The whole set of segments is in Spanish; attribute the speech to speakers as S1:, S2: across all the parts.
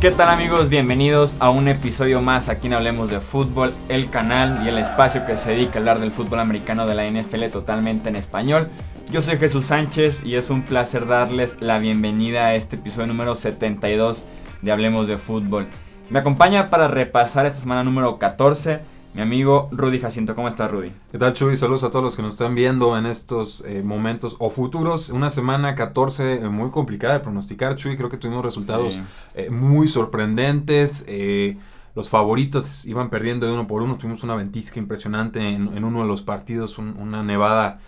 S1: ¿Qué tal amigos? Bienvenidos a un episodio más aquí en Hablemos de Fútbol, el canal y el espacio que se dedica a hablar del fútbol americano de la NFL totalmente en español. Yo soy Jesús Sánchez y es un placer darles la bienvenida a este episodio número 72 de Hablemos de Fútbol. Me acompaña para repasar esta semana número 14 mi amigo Rudy Jacinto. ¿Cómo estás, Rudy?
S2: ¿Qué tal, Chuy? Saludos a todos los que nos están viendo en estos eh, momentos o futuros. Una semana 14 eh, muy complicada de pronosticar, Chuy. Creo que tuvimos resultados eh, muy sorprendentes. los favoritos iban perdiendo de uno por uno. Tuvimos una ventisca impresionante en, uno de los partidos, una nevada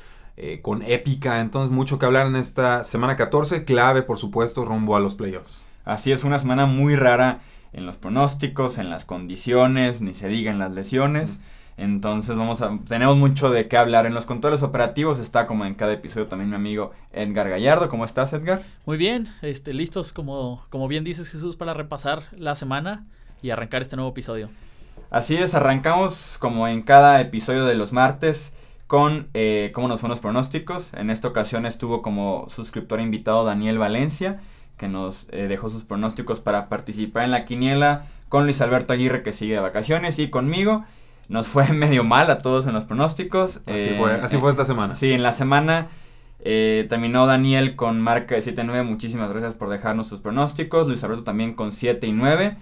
S2: con épica. Entonces, mucho que hablar en esta semana 14. Clave, por supuesto, rumbo a los playoffs.
S1: Así es, una semana muy rara en los pronósticos, en las condiciones, ni se diga en las lesiones. Entonces vamos a, tenemos mucho de qué hablar. En los controles operativos está como en cada episodio también mi amigo Edgar Gallardo. ¿Cómo estás, Edgar?
S3: Muy bien, este, listos como, como bien dices Jesús para repasar la semana y arrancar este nuevo episodio.
S1: Así es, arrancamos como en cada episodio de los martes con eh, cómo nos fueron los pronósticos. En esta ocasión estuvo como suscriptor invitado Daniel Valencia que nos eh, dejó sus pronósticos para participar en la quiniela con Luis Alberto Aguirre que sigue de vacaciones y conmigo. Nos fue medio mal a todos en los pronósticos.
S2: Así, fue, así eh, fue esta semana.
S1: Sí, en la semana eh, terminó Daniel con marca de 7 y 9. Muchísimas gracias por dejarnos sus pronósticos. Luis Alberto también con 7 y 9.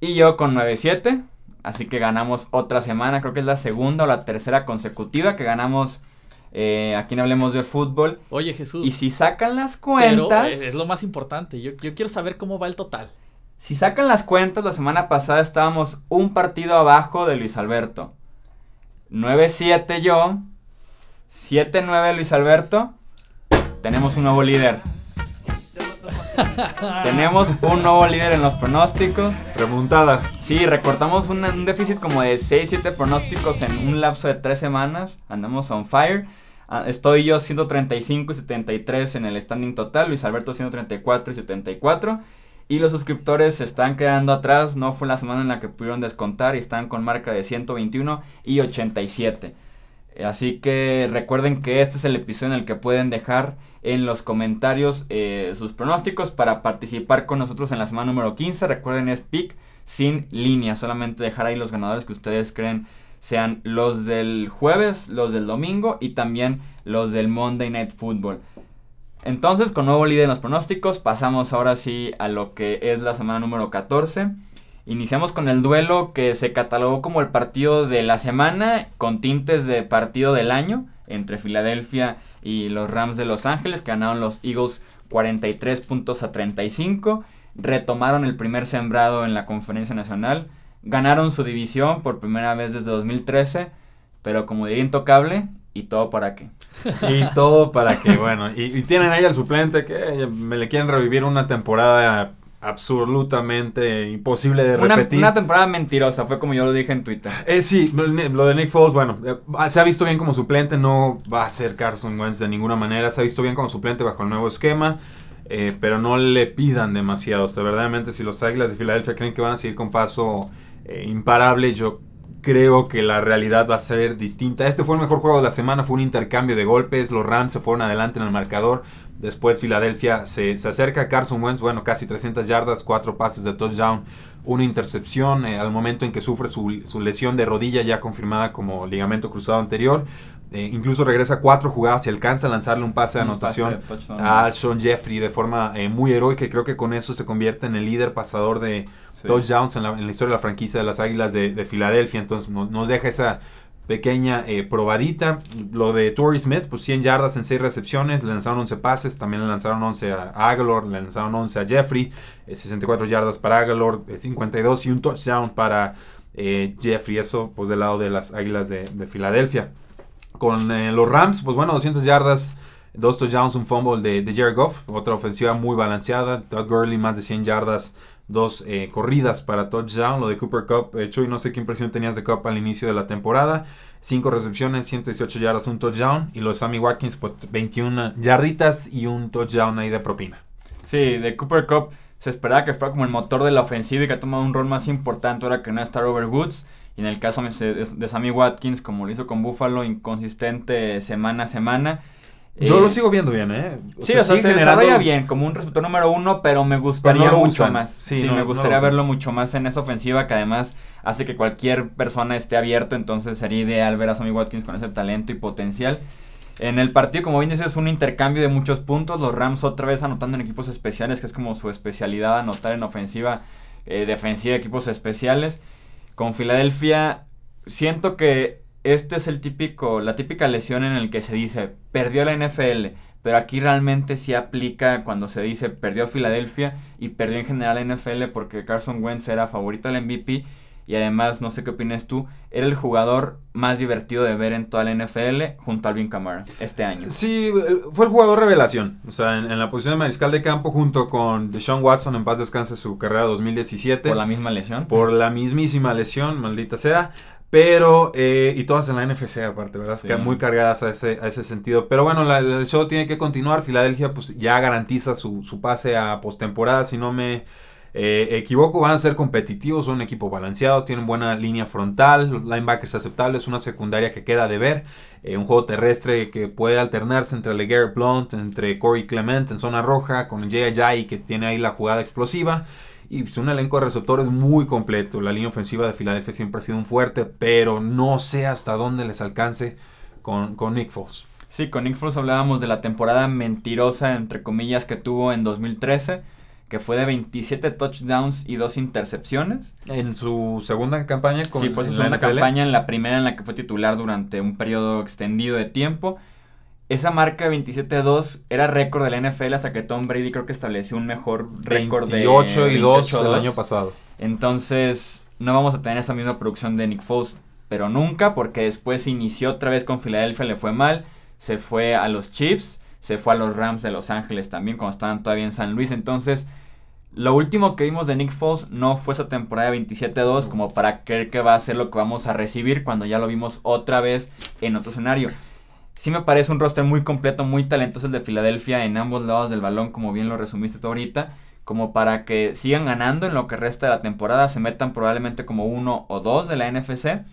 S1: Y yo con 9 y 7. Así que ganamos otra semana. Creo que es la segunda o la tercera consecutiva que ganamos eh, aquí no hablemos de fútbol.
S3: Oye, Jesús.
S1: Y si sacan las cuentas.
S3: es lo más importante. Yo, quiero saber cómo va el total.
S1: Si sacan las cuentas, la semana pasada estábamos un partido abajo de Luis Alberto. 9-7 yo. 7-9 Luis Alberto. Tenemos un nuevo líder. Tenemos un nuevo líder en los pronósticos.
S2: Remontada.
S1: Sí, recortamos un, un déficit como de 6-7 pronósticos en un lapso de 3 semanas. Andamos on fire. Ah, estoy yo 135 y 73 en el standing total. Luis Alberto 134 y 74. Y los suscriptores se están quedando atrás. No fue la semana en la que pudieron descontar y están con marca de 121 y 87. Así que recuerden que este es el episodio en el que pueden dejar en los comentarios eh, sus pronósticos para participar con nosotros en la semana número 15. Recuerden es pick sin línea, solamente dejar ahí los ganadores que ustedes creen sean los del jueves, los del domingo y también los del Monday Night Football. Entonces, con nuevo líder en los pronósticos, pasamos ahora sí a lo que es la semana número 14. Iniciamos con el duelo que se catalogó como el partido de la semana con tintes de partido del año entre Filadelfia y los Rams de Los Ángeles, que ganaron los Eagles 43 puntos a 35, retomaron el primer sembrado en la conferencia nacional, ganaron su división por primera vez desde 2013, pero como diría intocable, ¿y todo para qué?
S2: y todo para qué, bueno, y, y tienen ahí al suplente que me le quieren revivir una temporada absolutamente imposible de repetir.
S1: Una temporada mentirosa, fue como yo lo dije en Twitter.
S2: Eh, sí, lo de Nick Foles, bueno, eh, se ha visto bien como suplente, no va a ser Carson Wentz de ninguna manera, se ha visto bien como suplente bajo el nuevo esquema, eh, pero no le pidan demasiado. O sea, verdaderamente, si los Águilas de Filadelfia creen que van a seguir con paso eh, imparable, yo creo que la realidad va a ser distinta. Este fue el mejor juego de la semana, fue un intercambio de golpes, los Rams se fueron adelante en el marcador, después Filadelfia se, acerca a Carson Wentz, bueno, casi 300 yardas, 4 pases de touchdown, una intercepción eh, al momento en que sufre su, su, lesión de rodilla ya confirmada como ligamento cruzado anterior, eh, incluso regresa cuatro jugadas y alcanza a lanzarle un pase de anotación a Sean Jeffrey de forma eh, muy heroica y creo que con eso se convierte en el líder pasador de touchdowns en la, en la, historia de la franquicia de las Águilas de, Filadelfia. Entonces nos deja esa pequeña eh, probadita. Lo de Torrey Smith, pues 100 yardas en 6 recepciones, le lanzaron 11 pases, también le lanzaron 11 a Aguilar, le lanzaron 11 a Jeffrey, 64 yardas para Aguilar, 52 y un touchdown para Jeffrey. Eso pues del lado de las Águilas de, de Filadelfia. Con eh, los Rams, pues bueno, 200 yardas, dos touchdowns, un fumble de, de Jared Goff. Otra ofensiva muy balanceada. Todd Gurley, más de 100 yardas, dos eh, corridas para touchdown. Lo de Cooper Cup, hecho y no sé qué impresión tenías de Cup al inicio de la temporada. 5 recepciones, 118 yardas, un touchdown. Y los Sammy Watkins, pues 21 yarditas y un touchdown ahí de propina.
S1: Sí, de Cooper Cup se esperaba que fuera como el motor de la ofensiva y que ha tomado un rol más importante ahora que no está Robert Woods. Y en el caso de, Sammy Watkins, como lo hizo con Buffalo, inconsistente semana a semana.
S2: Yo
S1: Eh,
S2: lo sigo viendo bien, ¿eh?
S1: sí, o sea, se
S2: generando-
S1: desarrolla bien como un receptor número uno, pero me gustaría
S2: Pero no
S1: mucho
S2: usan.
S1: más.
S2: Sí,
S1: Sí,
S2: no-
S1: me gustaría verlo mucho más en esa ofensiva que además hace que cualquier persona esté abierto, entonces sería ideal ver a Sammy Watkins con ese talento y potencial. En el partido, como bien dices, es un intercambio de muchos puntos. Los Rams otra vez anotando en equipos especiales, que es como su especialidad, anotar en ofensiva, eh, defensiva, equipos especiales. Con Filadelfia, siento que este es el típico, la típica lesión en el que se dice, perdió la NFL. Pero aquí realmente sí aplica cuando se dice perdió Filadelfia y perdió en general la NFL porque Carson Wentz era favorito del MVP y además, no sé qué opinas tú, era el jugador más divertido de ver en toda la NFL junto a Alvin Kamara este año.
S2: Sí, fue el jugador revelación. O sea, en, en la posición de mariscal de campo junto con Deshaun Watson, en paz descanse su carrera 2017.
S1: Por la misma lesión.
S2: por la mismísima lesión, maldita sea. Pero, eh, y todas en la NFC aparte, ¿verdad?
S1: Sí.
S2: Muy cargadas a ese, a ese sentido. Pero bueno, la- el show tiene que continuar. Filadelfia pues ya garantiza su, su pase a postemporada. Si no me eh, equivoco, van a ser competitivos. Son un equipo balanceado, tienen buena línea frontal, linebackers aceptables, una secundaria que queda de ver. eh, un juego terrestre que puede alternarse entre LeGarrette Blount, entre Corey Clement en zona roja, con Jay Ajayi que tiene ahí la jugada explosiva. Y pues, un elenco de receptores muy completo. La línea ofensiva de Filadelfia siempre ha sido un fuerte, pero no sé hasta dónde les alcance con, con Nick Foles.
S1: Sí, con Nick Foles hablábamos de la temporada mentirosa, entre comillas, que tuvo en 2013, que fue de 27 touchdowns y dos intercepciones.
S2: En su segunda campaña con
S1: sí, fue su segunda campaña, en la primera en la que fue titular durante un periodo extendido de tiempo. Esa marca de 27-2 era récord de la NFL hasta que Tom Brady creo que estableció un mejor récord de
S2: 28 y 2 el
S1: 28-2.
S2: año pasado.
S1: Entonces, no vamos a tener esa misma producción de Nick Foles, pero nunca, porque después inició otra vez con Filadelfia, le fue mal, se fue a los Chiefs, se fue a los Rams de Los Ángeles también, cuando estaban todavía en San Luis. Entonces, lo último que vimos de Nick Foles no fue esa temporada de 27-2, como para creer que va a ser lo que vamos a recibir cuando ya lo vimos otra vez en otro escenario. Sí me parece un roster muy completo, muy talentoso el de Filadelfia en ambos lados del balón, como bien lo resumiste tú ahorita como para que sigan ganando en lo que resta de la temporada, se metan probablemente como uno o dos de la NFC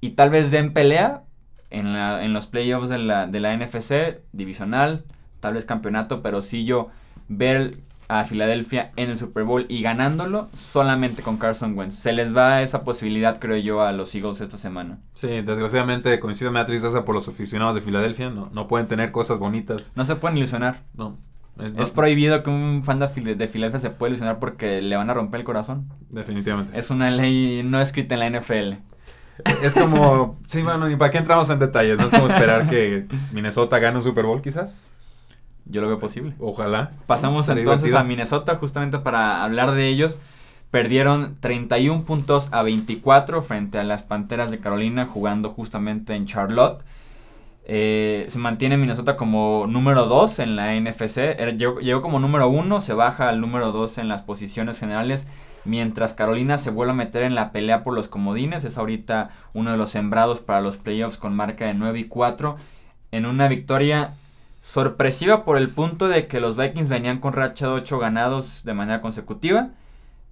S1: y tal vez den pelea en, la- en los playoffs de la, de la NFC, divisional, tal vez campeonato, pero sí yo ver a Filadelfia en el Super Bowl y ganándolo solamente con Carson Wentz. Se les va esa posibilidad, creo yo, a los Eagles esta semana.
S2: Sí, desgraciadamente coincide me da tristeza por los aficionados de Filadelfia. No, no pueden tener cosas bonitas.
S1: No se pueden ilusionar.
S2: No. Es,
S1: Es prohibido que un fan de Fil- de Filadelfia se pueda ilusionar porque le van a romper el corazón.
S2: Definitivamente.
S1: Es una ley no escrita en la NFL.
S2: Es como, sí, bueno, ni para qué entramos en detalles. No es como esperar que Minnesota gane un Super Bowl, quizás.
S1: Yo lo veo posible.
S2: Ojalá.
S1: Pasamos entonces
S2: divertido.
S1: a Minnesota justamente para hablar de ellos. Perdieron 31 puntos a 24 frente a las Panteras de Carolina jugando justamente en Charlotte. Eh, se mantiene Minnesota como número 2 en la NFC. Era- Llegó, llegó como número 1, se baja al número 2 en las posiciones generales. Mientras Carolina se vuelve a meter en la pelea por los comodines. Es ahorita uno de los sembrados para los playoffs con marca de 9 y 4. En una victoria sorpresiva por el punto de que los Vikings venían con racha de 8 ganados de manera consecutiva.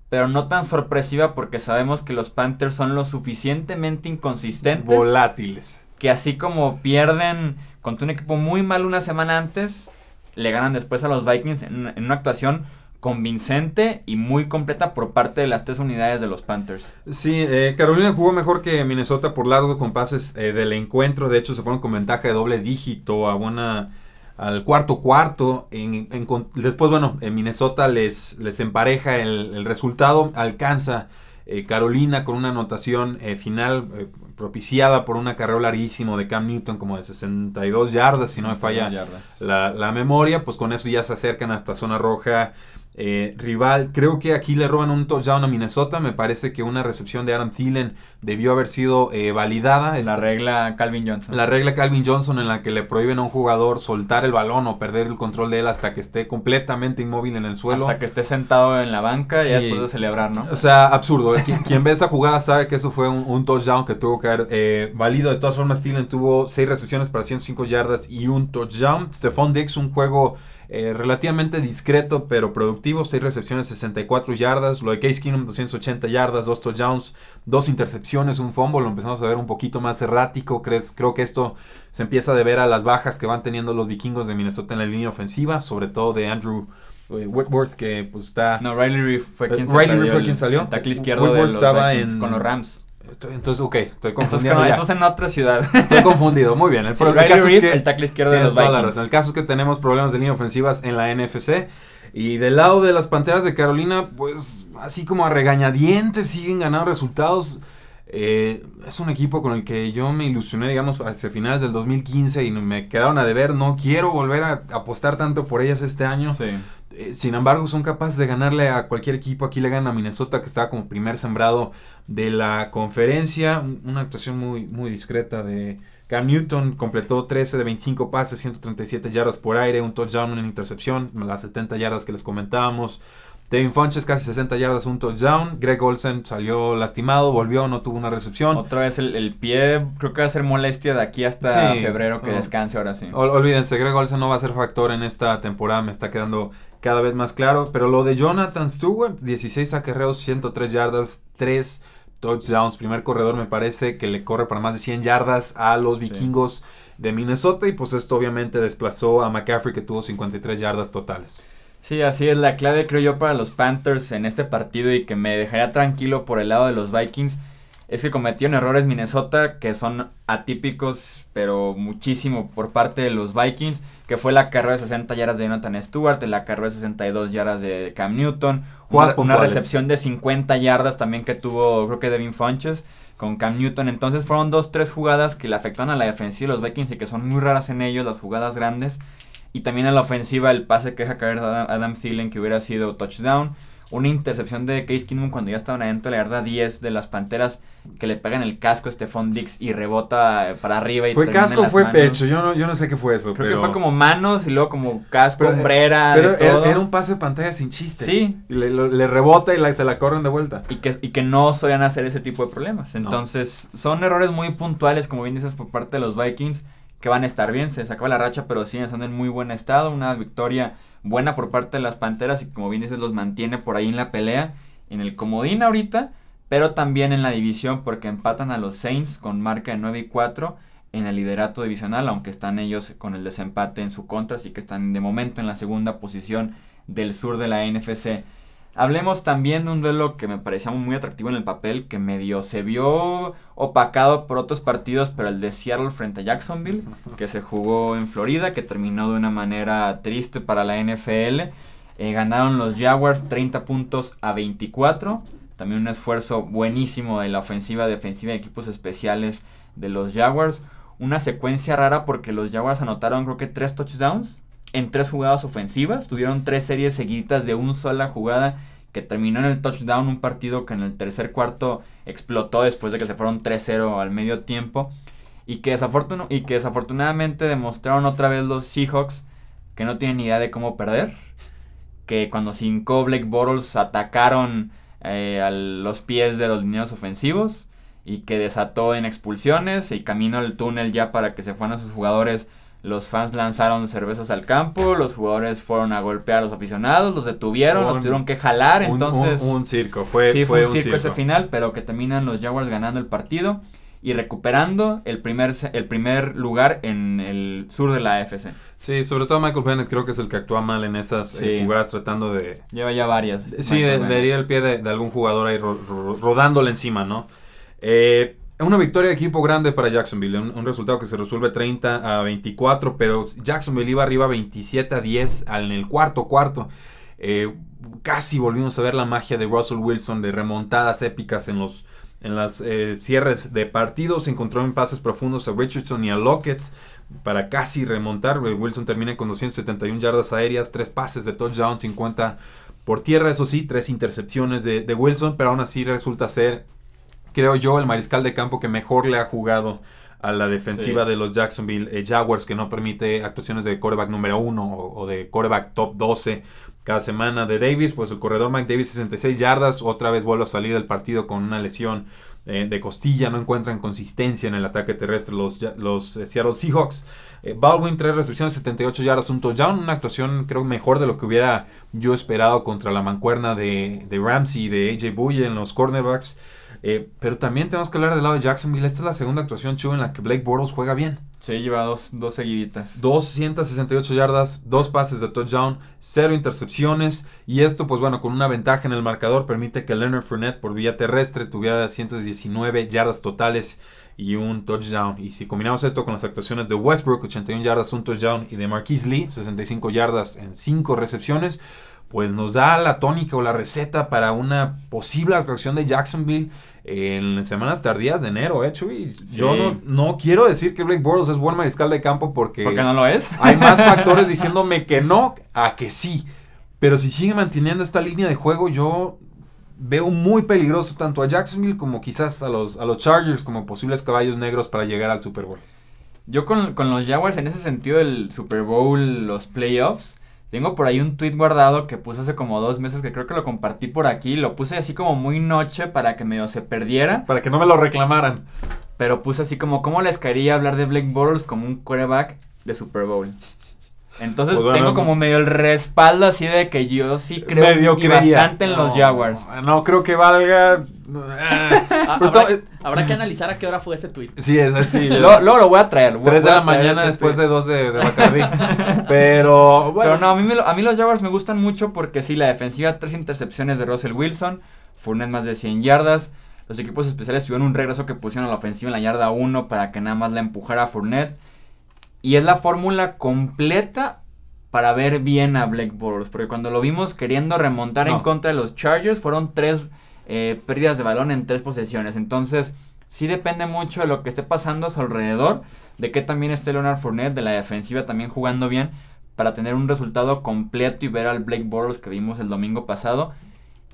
S1: Pero no tan sorpresiva porque sabemos que los Panthers son lo suficientemente inconsistentes
S2: Volátiles.
S1: que así como pierden contra un equipo muy mal una semana antes, le ganan después a los Vikings en una, en una actuación convincente y muy completa por parte de las tres unidades de los Panthers.
S2: Sí, eh, Carolina jugó mejor que Minnesota por largo con pases eh, del encuentro. De hecho, se fueron con ventaja de doble dígito a una, al cuarto cuarto. En- después, bueno, en Minnesota les, les empareja el, el resultado. Alcanza eh, Carolina con una anotación eh, final eh, propiciada por un acarreo larguísimo de Cam Newton como de 62 yardas, si no me falla la, la memoria, pues con eso ya se acercan hasta zona roja eh, rival. Creo que aquí le roban un touchdown a Minnesota. Me parece que una recepción de Adam Thielen debió haber sido eh, validada.
S1: La
S2: Esta-
S1: regla Calvin Johnson.
S2: la regla Calvin Johnson en la que le prohíben a un jugador soltar el balón o perder el control de él hasta que esté completamente inmóvil en el suelo.
S1: Hasta que esté sentado en la banca
S2: Sí.
S1: y después de celebrar, ¿no?
S2: O sea, absurdo. Quien, quien ve esa jugada sabe que eso fue un, un touchdown que tuvo que haber eh, válido. De todas formas, Thielen tuvo 6 recepciones para 105 yardas y un touchdown. Stephon Diggs, un juego eh, relativamente discreto pero productivo, 6 recepciones, 64 yardas, lo de Case Keenum 280 yardas, 2 touchdowns, 2 intercepciones, un fumble, lo empezamos a ver un poquito más errático, ¿crees? creo que esto se empieza a deber a las bajas que van teniendo los vikingos de Minnesota en la línea ofensiva, sobre todo de Andrew eh, Whitworth que pues está...
S1: No, Riley Reef fue quien,
S2: Riley Reef fue quien salió.
S1: El tackle izquierdo de los
S2: estaba
S1: Vikings
S2: en,
S1: con los Rams.
S2: Entonces, ok, estoy
S1: Eso es,
S2: confundido.
S1: como-
S2: ya.
S1: eso es en otra ciudad.
S2: Estoy confundido, muy bien. El,
S1: Sí,
S2: el caso es que
S1: el tackle izquierdo de los Vikings.
S2: El caso es que tenemos problemas de línea ofensivas en la NFC. Y del lado de las Panteras de Carolina, pues así como a regañadientes siguen ganando resultados. Eh, es un equipo con el que yo me ilusioné, digamos, hacia finales del 2015 y me quedaron a deber. No quiero volver a apostar tanto por ellas este año.
S1: Sí.
S2: Eh, sin embargo, son capaces de ganarle a cualquier equipo. Aquí le ganan a Minnesota, que estaba como primer sembrado de la conferencia. Un- Una actuación muy, muy discreta de Cam Newton. Completó 13 de 25 pases, 137 yardas por aire, un touchdown, una intercepción, las 70 yardas que les comentábamos. Devin Funches casi 60 yardas, un touchdown. Greg Olsen salió lastimado, volvió, no tuvo una recepción.
S1: Otra vez el, el pie, creo que va a ser molestia de aquí hasta
S2: Sí.
S1: febrero que
S2: Oh.
S1: descanse ahora sí.
S2: Ol- olvídense, Greg Olsen no va a ser factor en esta temporada, me está quedando cada vez más claro. Pero lo de Jonathan Stewart, 16 acarreos, 103 yardas, 3 touchdowns. Primer corredor me parece que le corre para más de 100 yardas a los
S1: Sí.
S2: vikingos de Minnesota. Y pues esto obviamente desplazó a McCaffrey que tuvo 53 yardas totales.
S1: Sí, así es. La clave, creo yo, para los Panthers en este partido y que me dejaría tranquilo por el lado de los Vikings es que cometieron errores Minnesota que son atípicos, pero muchísimo por parte de los Vikings, que fue la carrera de 60 yardas de Jonathan Stewart, la carrera de 62 yardas de Cam Newton, una, una recepción de 50 yardas también que tuvo, creo que Devin Funches con Cam Newton. Entonces fueron dos, tres jugadas que le afectaron a la defensiva de los Vikings y que son muy raras en ellos, las jugadas grandes. Y también a la ofensiva el pase que deja caer Adam, Adam Thielen que hubiera sido touchdown. Una intercepción de Case Keenum cuando ya estaban adentro de la yarda 10 de las Panteras que le pegan el casco a Stephon Dix y rebota eh, para arriba y
S2: ¿Fue casco o fue
S1: manos.
S2: pecho? Yo no, yo no sé qué fue eso.
S1: Creo
S2: pero,
S1: que fue como manos y luego como casco,
S2: Pero-
S1: hombrera,
S2: Pero
S1: de todo.
S2: era, un pase de pantalla sin chiste.
S1: Sí.
S2: Y le, lo- le rebota y la- se la corren de vuelta.
S1: y que, y que no solían hacer ese tipo de problemas. Entonces, son errores muy puntuales, como bien dices, por parte de los Vikings, que van a estar bien. Se acaba la racha, pero siguen estando en muy buen estado. Una victoria buena por parte de las Panteras y, como bien dices, los mantiene por ahí en la pelea, en el comodín ahorita, pero también en la división, porque empatan a los Saints con marca de 9 y 4 en el liderato divisional, aunque están ellos con el desempate en su contra, así que están de momento en la segunda posición del sur de la NFC. Hablemos también de un duelo que me parecía muy atractivo en el papel, que medio se vio opacado por otros partidos, pero el de Seattle frente a Jacksonville, que se jugó en Florida, que terminó de una manera triste para la NFL. Eh, ganaron los Jaguars 30 puntos a 24. También un esfuerzo buenísimo de la ofensiva, defensiva y equipos especiales de los Jaguars. Una secuencia rara porque los Jaguars anotaron creo que tres touchdowns en tres jugadas ofensivas. Tuvieron tres series seguidas de una sola jugada que terminó en el touchdown. Un partido que en el tercer cuarto explotó después de que se fueron 3-0 al medio tiempo. Y que, y que desafortunadamente demostraron otra vez los Seahawks que no tienen idea de cómo perder. Que cuando cinco Blake Bortles atacaron eh, a los pies de los lineros ofensivos. Y que desató en expulsiones y camino al túnel ya para que se fueran a sus jugadores los fans lanzaron cervezas al campo, los jugadores fueron a golpear a los aficionados, los detuvieron, los tuvieron que jalar,
S2: Un-
S1: entonces
S2: un, un circo, fue,
S1: sí fue, un circo,
S2: circo.
S1: ese final, pero que terminan los Jaguars ganando el partido y recuperando el primer el primer lugar en el sur de la AFC.
S2: Sí, sobre todo Michael Bennett creo que es el que actúa mal en esas eh, jugadas tratando de...
S1: Lleva ya varias.
S2: Sí, de, herir el pie de, de algún jugador ahí ro- ro- rodándole encima, ¿no? Eh, una victoria de equipo grande para Jacksonville, un, resultado que se resuelve 30 a 24, pero Jacksonville iba arriba 27 a 10 en el cuarto cuarto. Eh, casi volvimos a ver la magia de Russell Wilson de remontadas épicas en los en las eh, cierres de partidos. Encontró en pases profundos a Richardson y a Lockett para casi remontar. Eh, Wilson termina con 271 yardas aéreas, 3 pases de touchdown, 50 por tierra, eso sí, 3 intercepciones de, de Wilson, pero aún así resulta ser, creo yo, el mariscal de campo que mejor le ha jugado a la defensiva de los Jacksonville eh, Jaguars, que no permite actuaciones de coreback número uno o, o, de coreback top 12 cada semana de Davis. Pues el corredor Mike Davis, 66 yardas, otra vez vuelve a salir del partido con una lesión eh, de costilla, no encuentran consistencia en el ataque terrestre los, los eh, Seattle Seahawks. Eh, Baldwin, 3 recepciones, 78 yardas, un touchdown, una actuación creo mejor de lo que hubiera yo esperado contra la mancuerna de, de Ramsey y de AJ Buye en los cornerbacks. Eh, pero también tenemos que hablar del lado de Jacksonville. Esta es la segunda actuación, Chu, en la que Blake Bortles juega bien.
S1: Sí, lleva dos, dos seguiditas.
S2: 268 yardas, dos pases de touchdown, cero intercepciones. Y esto, pues bueno, con una ventaja en el marcador, permite que Leonard Fournette por vía terrestre tuviera 119 yardas totales y un touchdown. Y si combinamos esto con las actuaciones de Westbrook, 81 yardas, un touchdown, y de Marquise Lee, 65 yardas en 5 recepciones, pues nos da la tónica o la receta para una posible actuación de Jacksonville en semanas tardías de enero, ¿eh, Chuy?
S1: Sí.
S2: Yo no, no quiero decir que Blake Bortles es buen mariscal de campo porque...
S1: ¿Por qué no lo es?
S2: Hay más factores diciéndome que no a que sí. Pero si sigue manteniendo esta línea de juego, yo veo muy peligroso tanto a Jacksonville como quizás a los, a los Chargers como posibles caballos negros para llegar al Super Bowl.
S1: Yo con, con los Jaguars en ese sentido del Super Bowl, los playoffs, tengo por ahí un tweet guardado que puse hace como dos meses que creo que lo compartí por aquí. Lo puse así como muy noche para que medio se perdiera.
S2: Para que no me lo reclamaran.
S1: Pero puse así como, ¿cómo les caería hablar de Blake Bortles como un quarterback de Super Bowl? Entonces
S2: Pues bueno,
S1: tengo como medio el respaldo así de que yo sí creo y
S2: creía.
S1: bastante en los
S2: No,
S1: Jaguars.
S2: No creo que valga.
S3: Ah,
S2: Pero
S3: habrá, que analizar a qué hora fue ese tweet.
S2: Sí, es así.
S1: Luego, luego lo voy a traer. voy-
S2: 3 de la mañana después
S1: tweet.
S2: de 2 de, de Bacardi. Pero bueno.
S1: Pero no, a mí, me lo- a mí los Jaguars me gustan mucho porque sí, la defensiva, tres intercepciones de Russell Wilson, Fournette más de 100 yardas. Los equipos especiales tuvieron un regreso que pusieron a la ofensiva en la yarda 1 para que nada más la empujara a Fournette. Y es la fórmula completa para ver bien a Blake Bortles. Porque cuando lo vimos queriendo remontar en contra de los Chargers, fueron tres eh, pérdidas de balón en tres posesiones. Entonces, sí depende mucho de lo que esté pasando a su alrededor. De que también esté Leonard Fournette, de la defensiva también jugando bien. Para tener un resultado completo y ver al Blake Bortles que vimos el domingo pasado.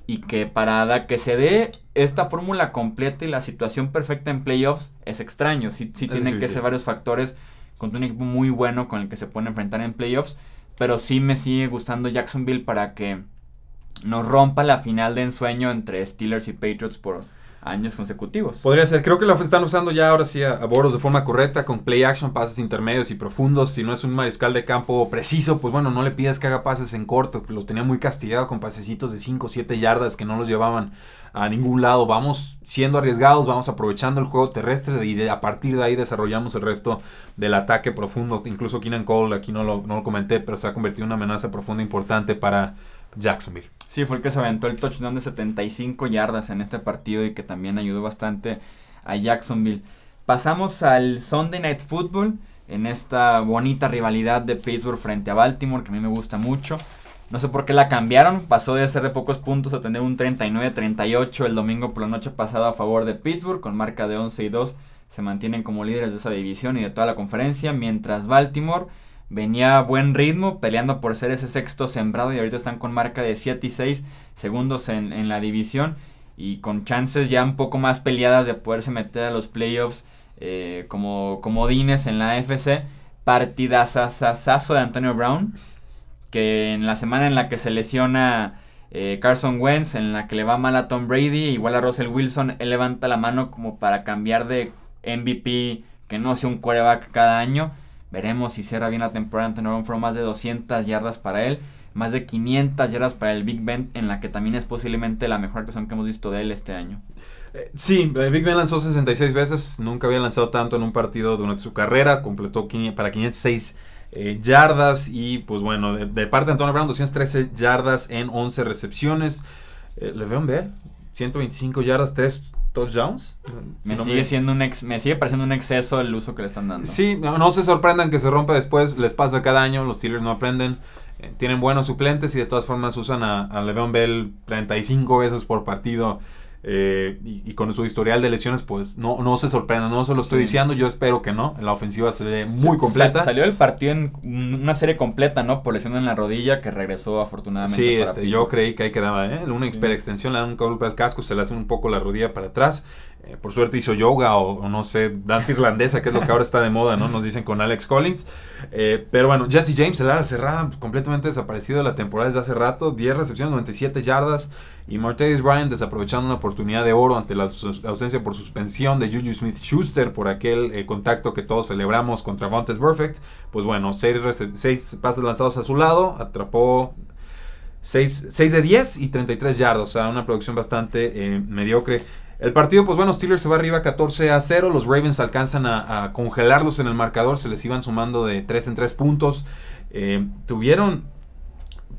S1: Y que para que se dé esta fórmula completa y la situación perfecta en playoffs es extraño. Sí, sí
S2: Es
S1: tienen que ser varios factores contra un equipo muy bueno con el que se pueden enfrentar en playoffs. Pero sí me sigue gustando Jacksonville para que nos rompa la final de ensueño entre Steelers y Patriots por años consecutivos.
S2: Podría ser, creo que lo están usando ya ahora sí a, a Boros de forma correcta, con play action, pases intermedios y profundos. Si no es un mariscal de campo preciso, pues bueno, no le pidas que haga pases en corto. Lo tenía muy castigado con pasecitos de 5 o 7 yardas que no los llevaban a ningún lado. Vamos siendo arriesgados, vamos aprovechando el juego terrestre y a partir de ahí desarrollamos el resto del ataque profundo. Incluso Keenan Cole, aquí no lo, no lo comenté, pero se ha convertido en una amenaza profunda importante para Jacksonville.
S1: Sí, fue el que se aventó el touchdown de 75 yardas en este partido y que también ayudó bastante a Jacksonville. Pasamos al Sunday Night Football en esta bonita rivalidad de Pittsburgh frente a Baltimore que a mí me gusta mucho. No sé por qué la cambiaron, pasó de ser de pocos puntos a tener un 39-38 el domingo por la noche pasada a favor de Pittsburgh con marca de 11 y 2. Se mantienen como líderes de esa división y de toda la conferencia, mientras Baltimore venía a buen ritmo, peleando por ser ese sexto sembrado y ahorita están con marca de 7 y 6 segundos en, en la división y con chances ya un poco más peleadas de poderse meter a los playoffs eh, como comodines en la AFC. Partidazazazo de Antonio Brown, que en la semana en la que se lesiona eh, Carson Wentz, en la que le va mal a Tom Brady, igual a Russell Wilson, él levanta la mano como para cambiar de MVP, que no sea un quarterback cada año. Veremos si cierra bien la temporada. Antonio Brown más de 200 yardas para él, más de 500 yardas para el Big Ben, en la que también es posiblemente la mejor actuación que hemos visto de él este año.
S2: Eh, Sí, Big Ben lanzó 66 veces, nunca había lanzado tanto en un partido durante su carrera, completó para 506 eh, yardas y pues bueno, de, parte de Antonio Brown 213 yardas en 11 recepciones. Eh, Le'Veon Bell, 125 yardas, 3 touchdowns. Si
S1: Me
S2: no
S1: sigue siendo un ex, me sigue pareciendo un exceso el uso que le están dando.
S2: Sí, no, no se sorprendan que se rompa después, les pasa cada año, los Steelers no aprenden. Eh, tienen buenos suplentes y de todas formas usan a, a Le'Veon Bell 35 veces por partido. Eh, y, y con su historial de lesiones, pues no, no se sorprendan, no se lo estoy
S1: Sí.
S2: diciendo, yo espero que no. La ofensiva se ve muy completa.
S1: Sa- salió del partido en una serie completa, ¿no? Por lesión en la rodilla que regresó afortunadamente.
S2: Sí,
S1: para
S2: este, yo creí que ahí quedaba, ¿eh? Una
S1: Sí.
S2: hiperextensión, le dan un golpe al casco, se le hace un poco la rodilla para atrás. Eh, por suerte hizo yoga o, no sé, danza irlandesa, que es lo que ahora está de moda, ¿no? Nos dicen con Alex Collins. Eh, pero bueno, Jesse James, el ala cerrada, completamente desaparecido de la temporada desde hace rato. 10 recepciones, 97 yardas. Y Martavis Bryant desaprovechando una oportunidad de oro ante la ausencia por suspensión de Juju Smith Schuster por aquel eh, contacto que todos celebramos contra Vontaze Perfect. Pues bueno, 6 pases lanzados a su lado, atrapó 6, de 10 y 33 yardas, o sea, una producción bastante mediocre. El partido, pues bueno, Steelers se va arriba 14 a 0. Los Ravens alcanzan a, congelarlos en el marcador. Se les iban sumando de 3 en 3 puntos. Eh, tuvieron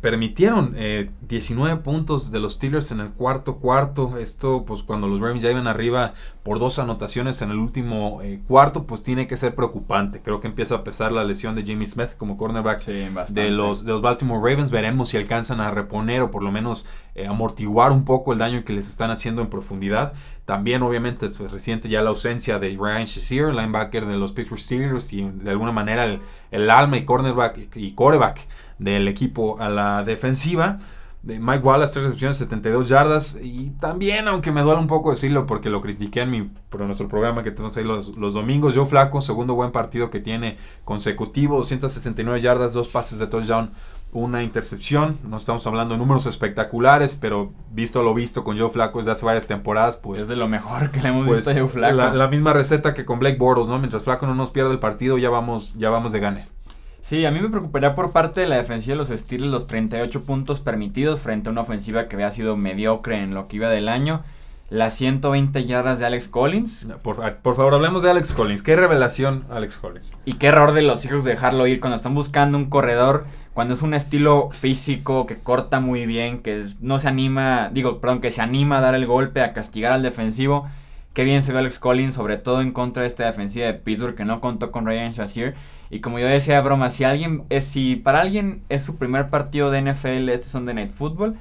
S2: permitieron 19 eh, puntos de los Steelers en el cuarto cuarto. Esto, pues cuando los Ravens ya iban arriba por dos anotaciones en el último eh, cuarto, pues tiene que ser preocupante. Creo que empieza a pesar la lesión de Jimmy Smith como cornerback de, los, de los Baltimore Ravens. Veremos si alcanzan a reponer o por lo menos eh, amortiguar un poco el daño que les están haciendo en profundidad. También, obviamente, es reciente ya la ausencia de Ryan Shazier, linebacker de los Pittsburgh Steelers, y de alguna manera el, el alma y cornerback y coreback del equipo a la defensiva. Mike Wallace, 3 recepciones, 72 yardas. Y también, aunque me duele un poco decirlo porque lo critiqué en mi, por nuestro programa que tenemos ahí los, los domingos. Joe Flaco, segundo buen partido que tiene consecutivo, 269 yardas, dos pases de touchdown, una intercepción. No estamos hablando de números espectaculares, pero visto lo visto con Joe Flaco desde hace varias temporadas, pues.
S1: Es de lo mejor que le hemos pues, visto a Joe Flaco.
S2: La, misma receta que con Blake Bortles, ¿no? Mientras Flaco no nos pierde el partido, ya vamos, ya vamos de gane.
S1: Sí, a mí me preocuparía por parte de la defensiva de los Steelers los 38 puntos permitidos frente a una ofensiva que había sido mediocre en lo que iba del año. Las 120 yardas de Alex Collins.
S2: Por, favor, hablemos de Alex Collins. Qué revelación, Alex Collins.
S1: Y qué error de los hijos dejarlo ir cuando están buscando un corredor, cuando es un estilo físico que corta muy bien, que no se anima, digo, perdón, que se anima a dar el golpe, a castigar al defensivo. Qué bien se ve Alex Collins, sobre todo en contra de esta defensiva de Pittsburgh que no contó con Ryan Shazier. Y como yo decía, broma, si alguien es, si para alguien es su primer partido de NFL, este son de Night Football,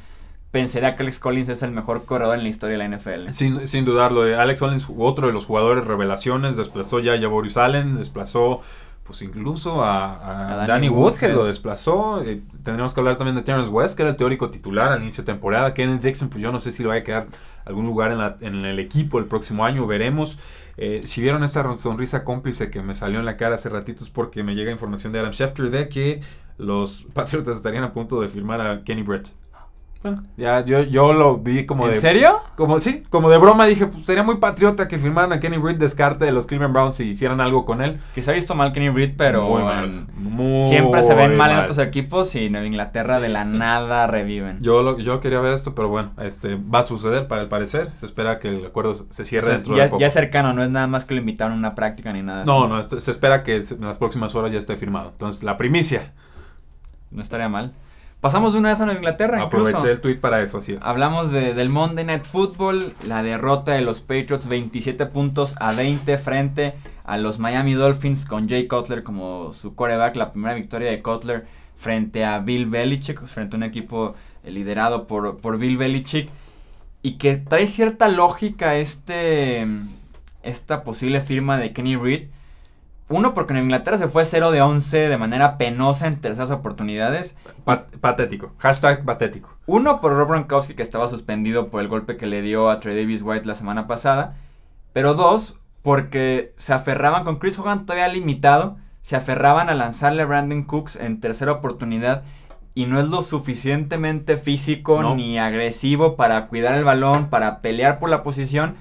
S1: pensaría que Alex Collins es el mejor corredor en la historia de la NFL.
S2: Sin, sin dudarlo, eh, Alex Collins, otro de los jugadores revelaciones, desplazó ya a Javorius Allen, desplazó pues incluso a, Danny, Woodhead, lo desplazó. Eh, tendríamos que hablar también de Terrence West, que era el teórico titular al inicio de temporada. Kenneth Dixon, pues yo no sé si le va a quedar algún lugar en, la, en el equipo el próximo año, veremos. Eh, si vieron esta sonrisa cómplice que me salió en la cara hace ratitos porque me llega información de Adam Schefter de que los Patriots estarían a punto de firmar a Kenny Brett ya yo, yo lo vi como
S1: de. ¿En serio?
S2: Como sí, como de broma dije, pues sería muy patriota que firmaran a Kenny Britt descarte de los Cleveland Browns y hicieran algo con él.
S1: Que se ha visto mal Kenny Britt, pero siempre se ven mal, en otros equipos y en Inglaterra de la nada reviven.
S2: Yo lo, yo quería ver esto, pero bueno, este va a suceder para el parecer. Se espera que el acuerdo se cierre dentro
S1: ya,
S2: de poco.
S1: Ya cercano, no es nada más que lo invitaron a una práctica ni nada.
S2: No, no, se espera que en las próximas horas ya esté firmado. Entonces, la primicia.
S1: No estaría mal. Pasamos de una vez a Nueva Inglaterra.
S2: Aproveché el tweet para eso, así es.
S1: Hablamos de, del Monday Night Football, la derrota de los Patriots 27 puntos a 20 frente a los Miami Dolphins con Jay Cutler como su coreback. La primera victoria de Cutler frente a Bill Belichick, frente a un equipo liderado por, por Bill Belichick. Y que trae cierta lógica este, esta posible firma de Kenny Reed uno, porque en Inglaterra se fue 0 de 11 de manera penosa en terceras oportunidades.
S2: patético. Hashtag patético.
S1: Uno, por Rob Gronkowski, que estaba suspendido por el golpe que le dio a Trey Davis White la semana pasada. Pero dos, porque se aferraban con Chris Hogan todavía limitado. Se aferraban a lanzarle a Brandon Cooks en tercera oportunidad. Y no es lo suficientemente físico ni agresivo para cuidar el balón, para pelear por la posición.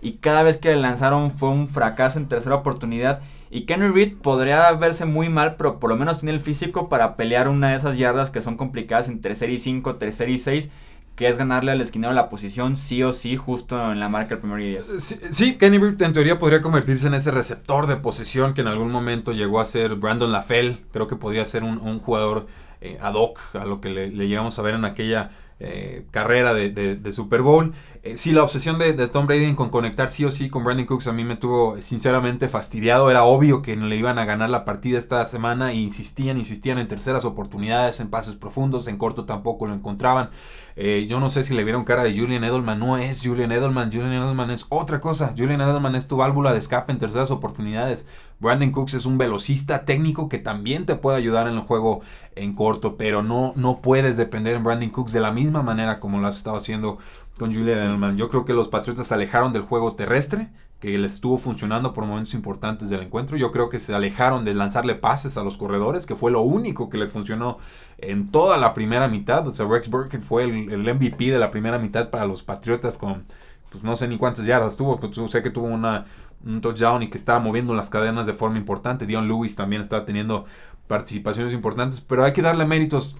S1: Y cada vez que le lanzaron fue un fracaso en tercera oportunidad. Y Kenny Reed podría verse muy mal, pero por lo menos tiene el físico para pelear una de esas yardas que son complicadas en tercer y 5, tercer y 6 que es ganarle al esquinero la posición sí o sí justo en la marca del primer día.
S2: Sí, Kenny Reed en teoría podría convertirse en ese receptor de posición que en algún momento llegó a ser Brandon LaFell. Creo que podría ser un, jugador eh, ad hoc a lo que le, le llegamos a ver en aquella eh, carrera de, Super Bowl. Eh, sí, la obsesión de, Tom Brady con conectar sí o sí con Brandon Cooks a mí me tuvo sinceramente fastidiado. Era obvio que le iban a ganar la partida esta semana e insistían, insistían en terceras oportunidades, en pases profundos, en corto tampoco lo encontraban. Eh, yo no sé si le vieron cara de Julian Edelman. No es Julian Edelman. Julian Edelman es otra cosa. Julian Edelman es tu válvula de escape en terceras oportunidades. Brandon Cooks es un velocista técnico que también te puede ayudar en el juego en corto, pero no, no puedes depender en Brandon Cooks de la misma manera como lo has estado haciendo con Julian Edelman. Yo creo que los Patriotas se alejaron del juego terrestre, que les estuvo funcionando por momentos importantes del encuentro. Yo creo que se alejaron de lanzarle pases a los corredores, que fue lo único que les funcionó en toda la primera mitad. O sea, Rex Burkett fue el, MVP de la primera mitad para los Patriotas con, pues no sé ni cuántas yardas tuvo, pues sé que tuvo una, un touchdown y que estaba moviendo las cadenas de forma importante. Dion Lewis también estaba teniendo participaciones importantes, pero hay que darle méritos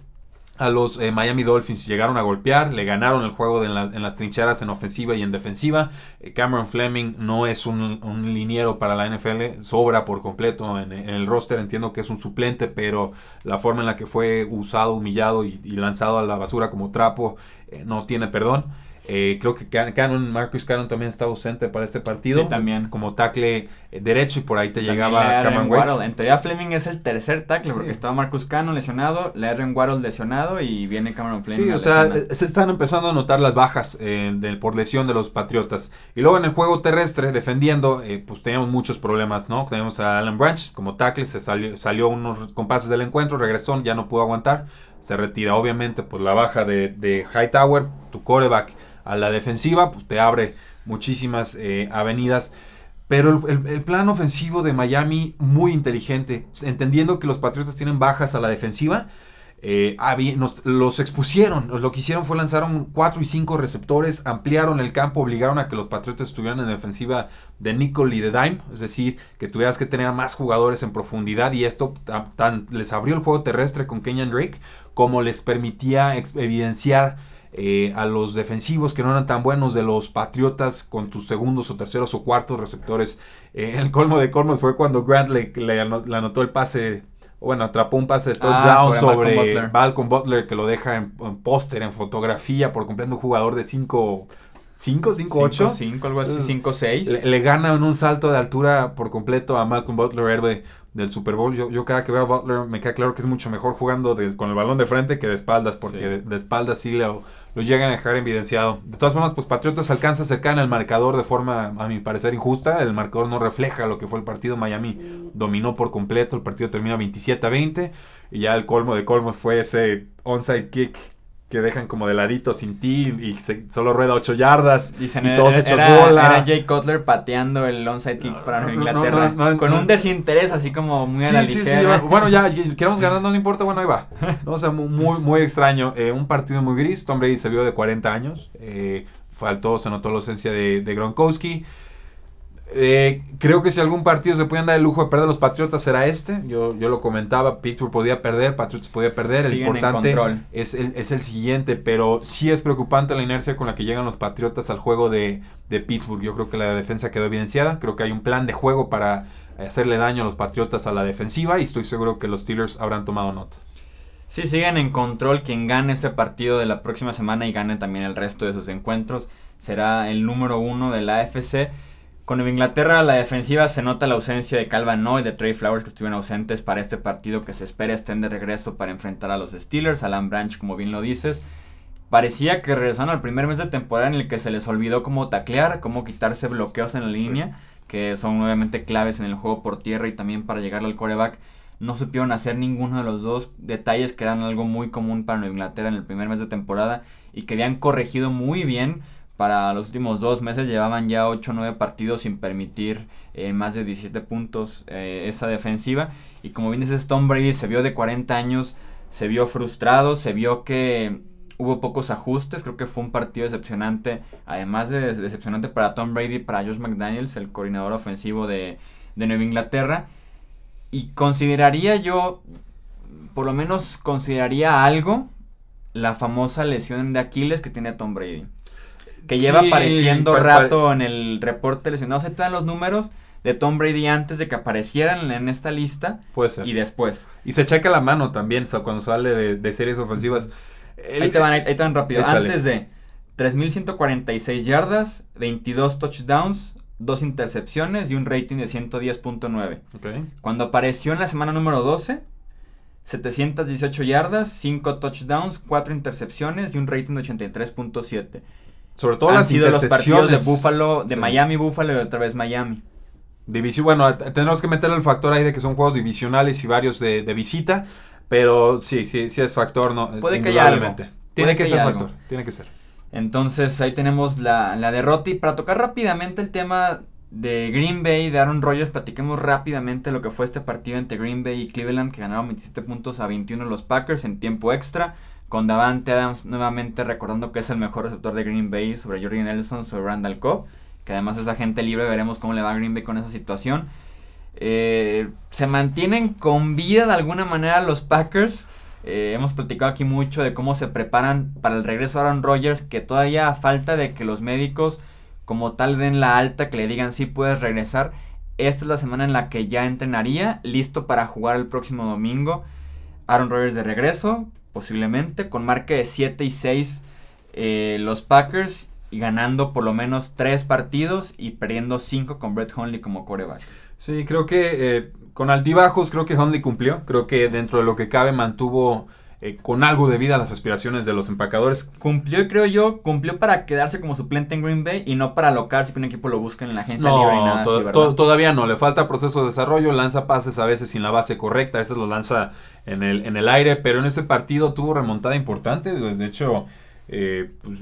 S2: a los eh, Miami Dolphins. Llegaron a golpear, le ganaron el juego en las trincheras en ofensiva y en defensiva. Eh, Cameron Fleming no es un, liniero para la NFL, sobra por completo en, el roster. Entiendo que es un suplente, pero la forma en la que fue usado, humillado y, lanzado a la basura como trapo eh, no tiene perdón. Eh, creo que Cannon, Marcus Cannon también está ausente para este partido.
S1: Sí, también.
S2: Como tackle eh, derecho y por ahí te llegaba Cameron
S1: Waddle. En teoría Fleming es el tercer tackle porque estaba Marcus Cannon lesionado, Larry Waddle lesionado y viene Cameron Fleming.
S2: Sí, o sea, eh, se están empezando a notar las bajas por lesión de los Patriotas. Y luego en el juego terrestre, defendiendo, pues teníamos muchos problemas, ¿no? Tenemos a Alan Branch como tackle, se salió, salió unos compases del encuentro, regresó, ya no pudo aguantar, se retira. Obviamente, pues la baja de, de Hightower, tu coreback a la defensiva, pues te abre muchísimas eh, avenidas. Pero el, plan ofensivo de Miami muy inteligente, entendiendo que los Patriotas tienen bajas a la defensiva, eh, los expusieron, lo que hicieron fue lanzaron 4 y 5 receptores, ampliaron el campo, obligaron a que los Patriotas estuvieran en defensiva de nickel y de dime, es decir, que tuvieras que tener más jugadores en profundidad y esto tan, les abrió el juego terrestre con Kenyan Drake como les permitía evidenciar eh, a los defensivos que no eran tan buenos de los Patriotas con tus segundos o terceros o cuartos receptores. Eh, el colmo de colmos fue cuando Grant le, anotó el pase, bueno, atrapó un pase de ah, touchdown sobre, Malcolm Butler. que lo deja en, póster, en fotografía, por completo un jugador de 5... 5, 5, 8.
S1: 5, algo así, 5, 6.
S2: Le, le, gana en un salto de altura por completo a Malcolm Butler, héroe del Super Bowl. Yo, yo cada que veo a Butler me queda claro que es mucho mejor jugando con el balón de frente que de espaldas, porque de, espaldas sí lo, lo, llegan a dejar evidenciado. De todas formas, pues Patriotas alcanza a acercar el marcador de forma, a mi parecer, injusta. El marcador no refleja lo que fue el partido. Miami dominó por completo. El partido termina 27 a 20. Y ya el colmo de colmos fue ese onside kick que dejan como de ladito sin ti y solo rueda 8 yardas y todos hechos bola.
S1: Era Jay Cutler pateando el onside kick para Inglaterra con un desinterés así como muy a la sí, ligera.
S2: Sí, bueno, ya queremos ganando, no importa, bueno, ahí va. O sea, muy, muy extraño. Eh, un partido muy gris. Tom Brady se vio de 40 años. Eh, faltó, se notó la ausencia de, de Gronkowski. Eh, creo que si algún partido se pueden dar el lujo de perder los Patriotas será este. Yo, yo lo comentaba, Pittsburgh podía perder, Patriotas podía perder. el importante es el, es el siguiente, pero sí es preocupante la inercia con la que llegan los Patriotas al juego de, de Pittsburgh. Yo creo que la defensa quedó evidenciada. Creo que hay un plan de juego para hacerle daño a los Patriotas a la defensiva y estoy seguro que los Steelers habrán tomado nota.
S1: Si siguen en control. Quien gane este partido de la próxima semana y gane también el resto de sus encuentros será el número uno de la AFC. Con Inglaterra la defensiva se nota la ausencia de Calvin y de Trey Flowers que estuvieron ausentes para este partido que se espera estén de regreso para enfrentar a los Steelers, Alan Branch como bien lo dices. Parecía que regresaron al primer mes de temporada en el que se les olvidó cómo taclear, cómo quitarse bloqueos en la línea, que son obviamente claves en el juego por tierra y también para llegar al coreback. No supieron hacer ninguno de los dos detalles que eran algo muy común para Nueva Inglaterra en el primer mes de temporada y que habían corregido muy bien para los últimos dos meses llevaban ya 8 o 9 partidos sin permitir eh, más de 17 puntos eh, esa defensiva. Y como bien dices, Tom Brady se vio de 40 años, se vio frustrado, se vio que hubo pocos ajustes. Creo que fue un partido decepcionante, además de decepcionante para Tom Brady, para Josh McDaniels, el coordinador ofensivo de, de Nueva Inglaterra. Y consideraría yo, por lo menos consideraría algo, la famosa lesión de Aquiles que tiene Tom Brady que lleva apareciendo rato en el reporte lesionado. Se te dan los números de Tom Brady antes de que aparecieran en esta lista.
S2: Puede ser.
S1: Y después.
S2: Y se checa la mano también, o sea, cuando sale de, series ofensivas.
S1: ahí te van, ahí, te van rápido. Antes de 3.146 yardas, 22 touchdowns, 2 intercepciones y un rating de 110.9. Okay. Cuando apareció en la semana número 12, 718 yardas, 5 touchdowns, 4 intercepciones y un rating de 83.7.
S2: Sobre todo Han las sido los partidos
S1: de Buffalo, de Miami, Buffalo y otra vez Miami.
S2: División, bueno, tenemos que meterle el factor ahí de que son juegos divisionales y varios de, visita, pero sí, sí, sí es factor, no.
S1: Puede que haya algo.
S2: Tiene que
S1: que
S2: ser factor,
S1: algo.
S2: tiene que ser.
S1: Entonces ahí tenemos la, la derrota. Y para tocar rápidamente el tema de Green Bay, de Aaron Rodgers, platiquemos rápidamente lo que fue este partido entre Green Bay y Cleveland, que ganaron 27 puntos a 21 los Packers en tiempo extra. Con Davante Adams nuevamente recordando que es el mejor receptor de Green Bay sobre Jordi Nelson, sobre Randall Cobb. Que además es agente libre, veremos cómo le va a Green Bay con esa situación. Eh, se mantienen con vida de alguna manera los Packers. Eh, hemos platicado aquí mucho de cómo se preparan para el regreso de Aaron Rodgers, que todavía a falta de que los médicos como tal den la alta, que le digan sí puedes regresar. Esta es la semana en la que ya entrenaría, listo para jugar el próximo domingo. Aaron Rodgers de regreso, posiblemente, con marca de 7 y 6 eh, los Packers y ganando por lo menos 3 partidos y perdiendo 5 con Brett Hundley como coreback.
S2: Sí, creo que eh, con altibajos, creo que Hundley cumplió. Creo que dentro de lo que cabe mantuvo eh, con algo de vida las aspiraciones de los empacadores.
S1: Cumplió, creo yo, cumplió para quedarse como suplente en Green Bay y no para alocarse que un equipo lo busque en la agencia libre y nada
S2: to-
S1: así, ¿verdad?
S2: to- todavía no, le falta proceso de desarrollo, lanza pases a veces sin la base correcta, a veces lo lanza en el, en el aire, pero en ese partido tuvo remontada importante, de hecho, eh, pues,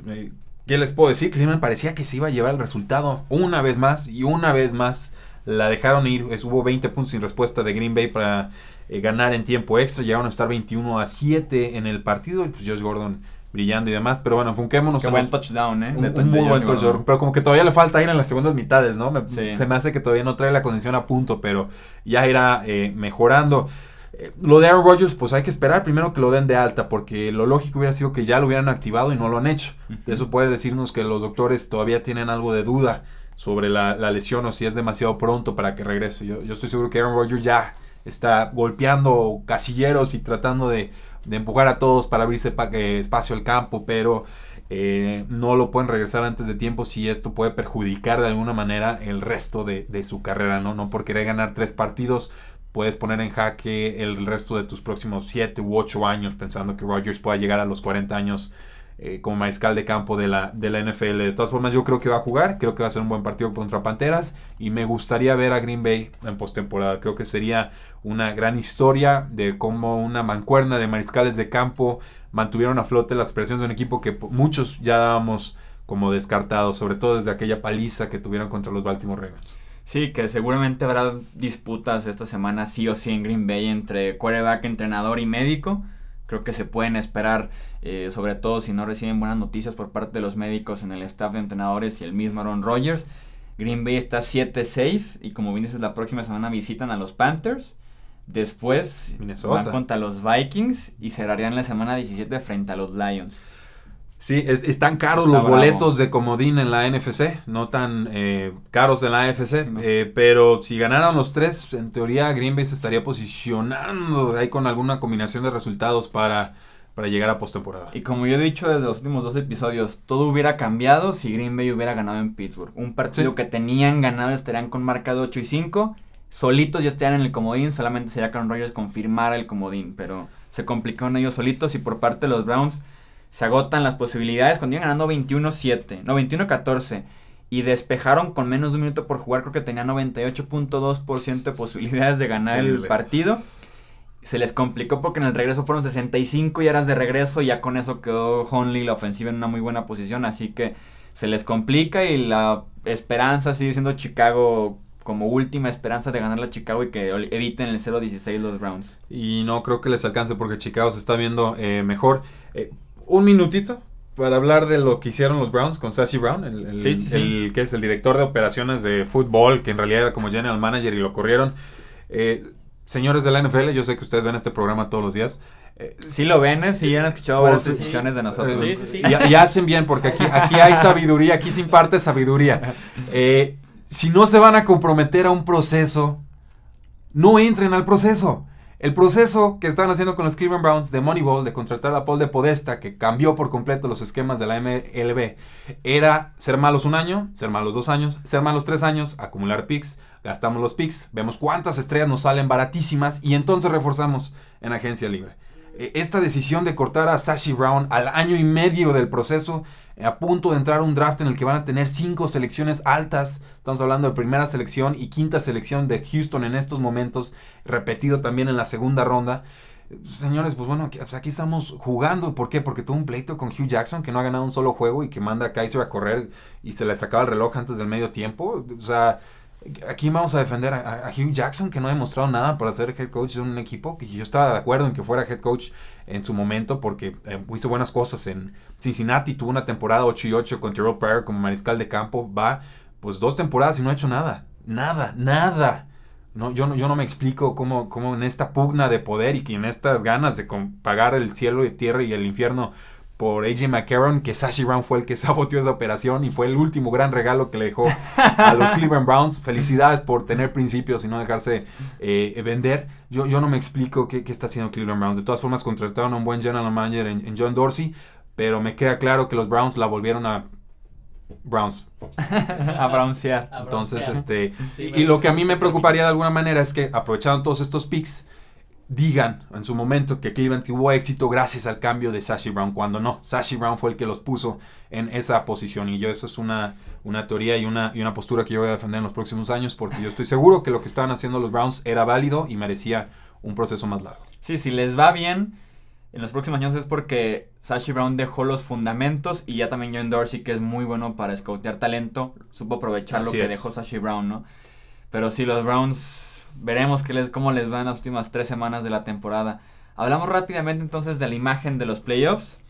S2: ¿qué les puedo decir? Cleveland parecía que se iba a llevar el resultado una vez más y una vez más la dejaron ir, es- hubo 20 puntos sin respuesta de Green Bay para eh, ganar en tiempo extra, llegaron a estar 21 a 7 en el partido, y pues Josh Gordon brillando y demás, pero bueno, enfoquémonos
S1: Qué
S2: en
S1: buen touchdown, ¿eh?
S2: un, muy buen touchdown, pero como que todavía le falta ir en las segundas mitades, ¿no? Me-
S1: Sí.
S2: Se me hace que todavía no trae la condición a punto, pero ya irá eh, mejorando. Eh, lo de Aaron Rodgers, pues hay que esperar primero que lo den de alta, porque lo lógico hubiera sido que ya lo hubieran activado y no lo han hecho. Eso puede decirnos que los doctores todavía tienen algo de duda sobre la, la lesión o si es demasiado pronto para que regrese. Yo, yo estoy seguro que Aaron Rodgers ya está golpeando casilleros y tratando de, de empujar a todos para abrirse pa- eh, espacio al campo, pero eh, no lo pueden regresar antes de tiempo si esto puede perjudicar de alguna manera el resto de, de su carrera, ¿no? No por querer ganar tres partidos puedes poner en jaque el resto de tus próximos siete u ocho años pensando que Rodgers pueda llegar a los 40 años eh, como mariscal de campo de la, de la NFL. De todas formas, yo creo que va a jugar, creo que va a ser un buen partido contra Panteras y me gustaría ver a Green Bay en postemporada. Creo que sería una gran historia de cómo una mancuerna de mariscales de campo mantuvieron a flote las presiones de un equipo que muchos ya dábamos como descartados, sobre todo desde aquella paliza que tuvieron contra los Baltimore Ravens.
S1: Sí, que seguramente habrá disputas esta semana sí o sí en Green Bay entre quarterback, entrenador y médico. Creo que se pueden esperar, eh, sobre todo si no reciben buenas noticias por parte de los médicos en el staff de entrenadores y el mismo Aaron Rodgers. Green Bay está 7-6 y como bien dices, la próxima semana visitan a los Panthers. Después
S2: Minnesota.
S1: van contra los Vikings y cerrarían la semana 17 frente a los Lions.
S2: Sí, es- están caros
S1: Está
S2: los
S1: bravo.
S2: boletos de comodín en la NFC, no tan eh, caros en la AFC,
S1: No.
S2: eh, pero si ganaran los tres, en teoría Green Bay se estaría posicionando ahí con alguna combinación de resultados para, para llegar a postemporada.
S1: Y como yo he dicho desde los últimos dos episodios, todo hubiera cambiado si Green Bay hubiera ganado en Pittsburgh. Un partido
S2: Sí.
S1: que tenían ganado estarían con marca de 8 y 5. Solitos ya estarían en el comodín, solamente sería que Aaron Rodgers confirmara el comodín, pero se complicaron ellos solitos y por parte de los Browns se agotan las posibilidades cuando iban ganando 21-7, no 21-14 y despejaron con menos de un minuto por jugar, creo que tenía 98.2% de posibilidades de ganar el partido. Se les complicó porque en el regreso fueron 65 yardas de regreso y ya con eso quedó Honley la ofensiva en una muy buena posición, así que se les complica y la esperanza sigue siendo Chicago como última esperanza de ganarle a Chicago y que eviten el 0-16 los Browns.
S2: Y no creo que les alcance porque Chicago se está viendo eh, mejor. Eh, un minutito para hablar de lo que hicieron los Browns con Sassy Brown, el, el-
S1: Sí, sí, sí.
S2: el que es el director de operaciones de fútbol, que en realidad era como general manager y lo corrieron. Eh, señores de la NFL, yo sé que ustedes ven este programa todos los días. Eh,
S1: Si lo ven, ¿eh? sí han escuchado varias
S2: si-
S1: decisiones de nosotros.
S2: eh,
S3: Sí, sí, sí.
S2: Y, y hacen bien, porque aquí, aquí hay sabiduría, aquí se imparte sabiduría. Eh, si no se van a comprometer a un proceso, no entren al proceso. El proceso que estaban haciendo con los Cleveland Browns de Moneyball, de contratar a Paul de Podesta, que cambió por completo los esquemas de la MLB, era ser malos un año, ser malos dos años, ser malos tres años, acumular picks, gastamos los picks, vemos cuántas estrellas nos salen baratísimas y entonces reforzamos en agencia libre. Eh, Esta decisión de cortar a Sashi Brown al año y medio del proceso, a punto de entrar un draft en el que van a tener cinco selecciones altas, estamos hablando de primera selección y quinta selección de Houston en estos momentos, repetido también en la segunda ronda, Señores, pues bueno, aquí estamos jugando. ¿Por qué? Porque tuvo un pleito con Hugh Jackson que no ha ganado un solo juego y que manda a Kaiser a correr y se le sacaba el reloj antes del medio tiempo. O sea, aquí vamos a defender a, Hugh Jackson que no ha demostrado nada para ser head coach de un equipo. Que yo estaba de acuerdo en que fuera head coach en su momento porque eh, hizo buenas cosas en Cincinnati. Tuvo una temporada 8 y 8 con Terrell Pryor como mariscal de campo. Va pues dos temporadas y no ha hecho nada. Nada, nada. No, yo, no, yo no me explico cómo, cómo en esta pugna de poder y en estas ganas de pagar el cielo y tierra y el infierno por AJ McCarron, que Sashi Brown fue el que saboteó esa operación y fue el último gran regalo que le dejó a los Cleveland Browns. Felicidades por tener principios y no dejarse eh, vender. Yo, yo no me explico qué, qué, está haciendo Cleveland Browns. De todas formas, contrataron a un buen general manager en, en John Dorsey, pero me queda claro que los Browns la volvieron a Browns.
S1: a broncear.
S2: Entonces, este. y, lo que a mí me preocuparía de alguna manera es que aprovechando todos estos picks, digan en su momento que Cleveland tuvo éxito gracias al cambio de Sashi Brown, cuando no. Sashi Brown fue el que los puso en esa posición. Y yo, eso es una, una teoría y una, y una postura que yo voy a defender en los próximos años, porque yo estoy seguro que lo que estaban haciendo los Browns era válido y merecía un proceso más largo.
S1: Sí, si les va bien en los próximos años es porque Sashi Brown dejó los fundamentos y ya también John Dorsey, que es muy bueno para scoutear talento, supo aprovechar lo que dejó Sashi Brown, ¿no? Pero sí, los Browns, veremos cómo les van las últimas tres semanas de la temporada. Hablamos rápidamente entonces de la imagen de los playoffs,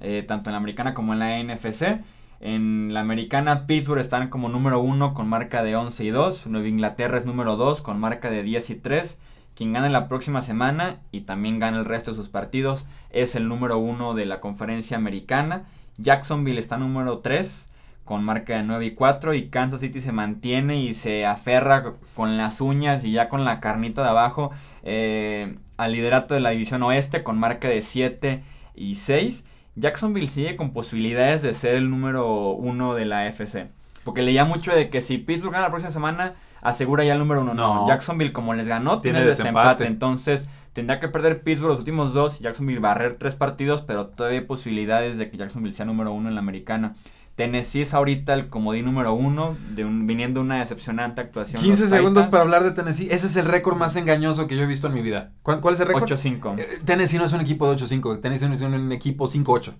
S1: eh, tanto en la americana como en la NFC. En la americana, Pittsburgh están como número uno con marca de 11 y 2. Nueva Inglaterra es número 2 con marca de 10 y 3. Quien gane la próxima semana y también gane el resto de sus partidos es el número uno de la conferencia americana. Jacksonville está número 3 con marca de 9 y 4 y Kansas City se mantiene y se aferra con las uñas y ya con la carnita de abajo eh, al liderato de la división oeste con marca de 7 y 6. Jacksonville sigue con posibilidades de ser el número uno de la FC. Porque leía mucho de que si Pittsburgh gana la próxima semana, asegura ya el número uno. No, Jacksonville como les ganó, tiene, desempate. Entonces tendrá que perder Pittsburgh los últimos dos y Jacksonville barrer tres partidos, pero todavía hay posibilidades de que Jacksonville sea número uno en la americana. Tennessee es ahorita el comodín número uno, de un, viniendo una decepcionante actuación.
S2: 15 segundos para hablar de Tennessee. Ese es el récord más engañoso que yo he visto en mi vida. ¿Cuál, es el récord?
S1: 8-5.
S2: Eh, Tennessee no es un equipo de 8-5. Tennessee es un equipo 5-8.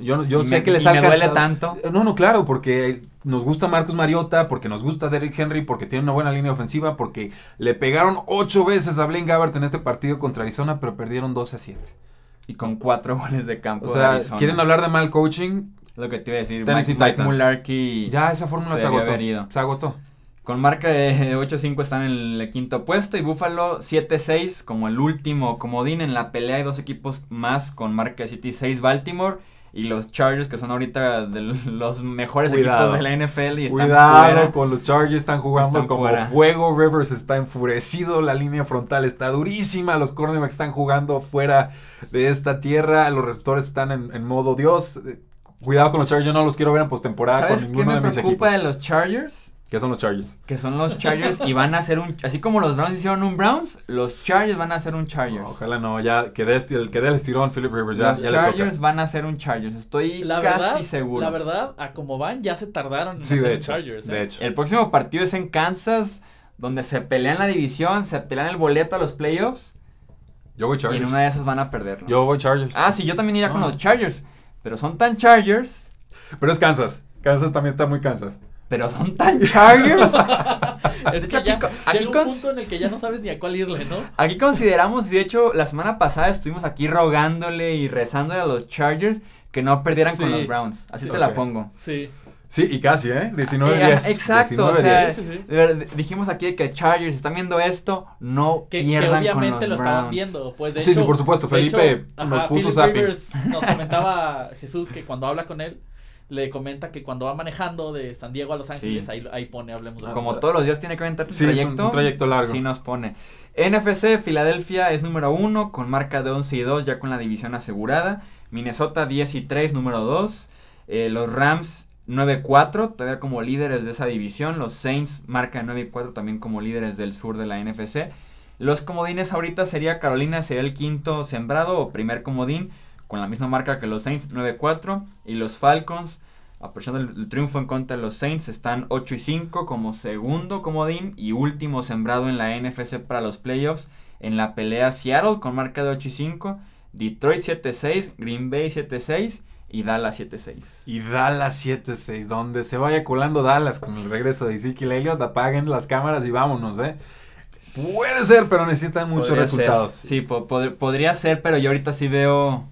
S2: Yo, yo sé que les
S1: me duele tanto.
S2: Eh, no, no, claro, porque nos gusta Marcus Mariota, porque nos gusta Derrick Henry, porque tiene una buena línea ofensiva, porque le pegaron ocho veces a Blaine Gabbert en este partido contra Arizona, pero perdieron 12 a 7.
S1: Y con cuatro goles de campo.
S2: O sea, quieren hablar de mal coaching.
S1: Lo que te iba a decir,
S2: Tennessee Mike, Ya, esa fórmula se, agotó. Se agotó.
S1: Con marca de 8-5 están en el quinto puesto y Buffalo 7-6 como el último comodín en la pelea. Hay dos equipos más con marca de 7-6 Baltimore y los Chargers, que son ahorita de los mejores equipos de la NFL y están
S2: Cuidado con los Chargers, están jugando como fuego. Rivers está enfurecido, la línea frontal está durísima, los cornerbacks están jugando fuera de esta tierra, los receptores están en, modo Dios. Cuidado con los Chargers, yo no los quiero ver en postemporada con ninguno de mis equipos. ¿Sabes qué me preocupa
S1: de los Chargers?
S2: ¿Qué son los Chargers?
S1: Que son los Chargers y van a hacer un. Así como los Browns hicieron un Browns, los Chargers van a hacer un Chargers.
S2: ojalá no, ya que dé el que dé el estirón Philip Rivers. Ya,
S1: los Chargers van a hacer un Chargers. Estoy casi seguro.
S3: La verdad, a como van, ya se tardaron en hacer un Chargers.
S2: ¿eh? De hecho.
S1: El próximo partido es en Kansas, donde se pelean la división, se pelean el boleto a los playoffs.
S2: Yo voy Chargers.
S1: Y en una de esas van a perder.
S2: Yo voy Chargers.
S1: Ah, sí, yo también iría con los Chargers. Pero son tan Chargers.
S2: Pero es Kansas. Kansas también está muy Kansas
S1: pero son tan Chargers.
S3: es que aquí, aquí un punto en el que ya no sabes ni a cuál irle, ¿no?
S1: Aquí consideramos, de hecho, la semana pasada estuvimos aquí rogándole y rezándole a los Chargers que no perdieran con los Browns. Así te la pongo.
S3: Sí.
S2: Sí, y casi, ¿eh? 19-10.
S1: Eh, exacto, o sea, dijimos aquí que Chargers están viendo esto, no que, pierdan que obviamente con los lo estaban viendo.
S3: Pues de
S2: sí, sí, por supuesto, Felipe nos puso zapping.
S3: Nos comentaba Jesús que cuando habla con él, le comenta que cuando va manejando de San Diego a Los Ángeles, ahí, ahí, pone, hablemos de
S1: Como todos los días tiene que aventar
S2: sí, trayecto. un, trayecto largo.
S1: Sí nos pone. NFC, Filadelfia es número uno con marca de 11 y 2 ya con la división asegurada. Minnesota 10 y 3, número 2. Eh, los Rams 9-4, todavía como líderes de esa división. Los Saints marca 9 y 4 también como líderes del sur de la NFC. Los comodines ahorita sería Carolina, sería el quinto sembrado o primer comodín con la misma marca que los Saints 9-4 y los Falcons aprovechando el, triunfo en contra de los Saints están 8 y 5 como segundo comodín y último sembrado en la NFC para los playoffs En la pelea Seattle con marca de 8 y 5, Detroit 7-6, Green Bay 7-6 y Dallas 7-6.
S2: Y Dallas 7-6, donde se vaya colando Dallas con el regreso de Ezekiel Elliott, apaguen las cámaras y vámonos, ¿eh? Puede ser, pero necesitan muchos
S1: Podría
S2: resultados.
S1: ser. Sí, po- pod- podría ser, pero yo ahorita sí veo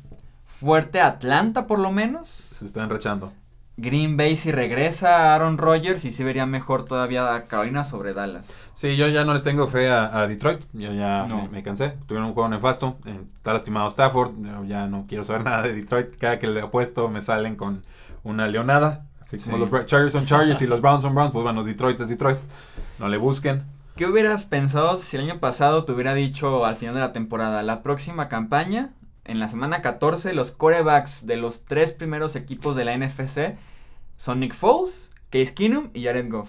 S1: fuerte Atlanta por lo menos.
S2: Se están enrachando.
S1: Green Bay si regresa Aaron Rodgers y sí vería mejor todavía a Carolina sobre Dallas.
S2: Sí, yo ya no le tengo fe a, a Detroit. Yo ya
S1: No.
S2: me, me cansé. Tuvieron un juego nefasto. eh, está lastimado Stafford. Yo ya no quiero saber nada de Detroit. Cada que le apuesto me salen con una leonada. Así como
S1: Sí.
S2: los Chargers son Chargers y los Browns son Browns. Pues bueno, Detroit es Detroit. No le busquen.
S1: ¿Qué hubieras pensado si el año pasado te hubiera dicho al final de la temporada, la próxima campaña, en la semana 14, los corebacks de los tres primeros equipos de la NFC son Nick Foles, Case Keenum y Jared Goff?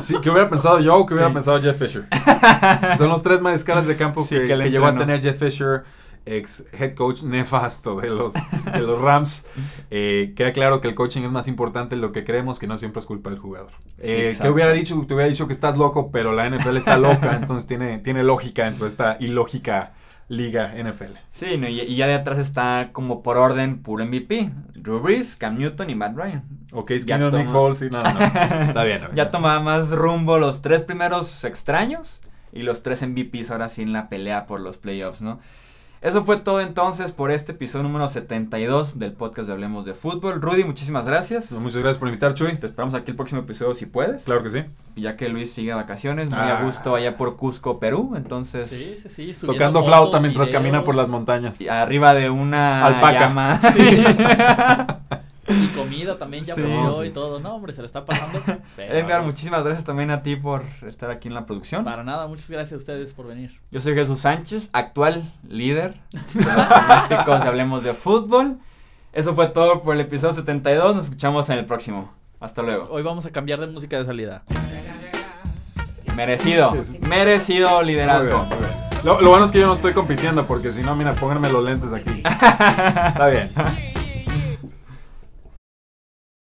S2: Sí, que hubiera pensado yo o que hubiera
S1: Sí.
S2: pensado Jeff Fisher. Son los tres mariscales de campo
S1: Sí,
S2: que,
S1: que
S2: que llegó a tener Jeff Fisher, ex head coach nefasto de los, de los Rams. Eh, queda claro que el coaching es más importante de lo que creemos, que no siempre es culpa del jugador. Eh, que hubiera dicho, te hubiera dicho que estás loco, pero la NFL está loca, entonces tiene, tiene lógica dentro de esta ilógica liga NFL.
S1: Sí, no, y, y ya de atrás está como por orden puro MVP. Drew Brees, Cam Newton y Matt Ryan.
S2: O Case
S1: Ya
S2: Keenum, Nick. Foles, sí, no, no, está bien.
S1: Ya tomaba más rumbo los tres primeros extraños y los tres MVPs ahora sí en la pelea por los playoffs, ¿no? Eso fue todo entonces por este episodio número 72 del podcast de Hablemos de Fútbol. Rudy, muchísimas gracias.
S2: Muchas gracias por invitar, Chuy.
S1: Te esperamos aquí el próximo episodio si puedes.
S2: Claro que sí.
S1: Ya que Luis sigue de vacaciones, muy
S2: Ah.
S1: a gusto allá por Cusco, Perú. Entonces,
S3: Sí, sí, sí. subiendo
S2: Tocando
S3: fotos,
S2: flauta mientras
S3: videos.
S2: camina por las montañas.
S1: y arriba de una
S2: Alpaca.
S1: llama. Sí.
S3: Y comida también ya
S1: Sí,
S2: sí.
S3: y todo. No, hombre, se le está pasando. pero
S1: Edgar, muchísimas gracias también a ti por estar aquí en la producción.
S3: Para nada, muchas gracias a ustedes por venir.
S1: Yo soy Jesús Sánchez, actual líder de los pronósticos de Hablemos de Fútbol. Eso fue todo por el episodio 72. Nos escuchamos en el próximo. Hasta luego.
S3: Hoy vamos a cambiar de música de salida.
S1: Merecido, merecido
S2: Muy
S1: liderazgo.
S2: bien, muy bien. Lo, lo bueno es que yo no estoy compitiendo porque si no, mira, pónganme los lentes aquí. Está bien.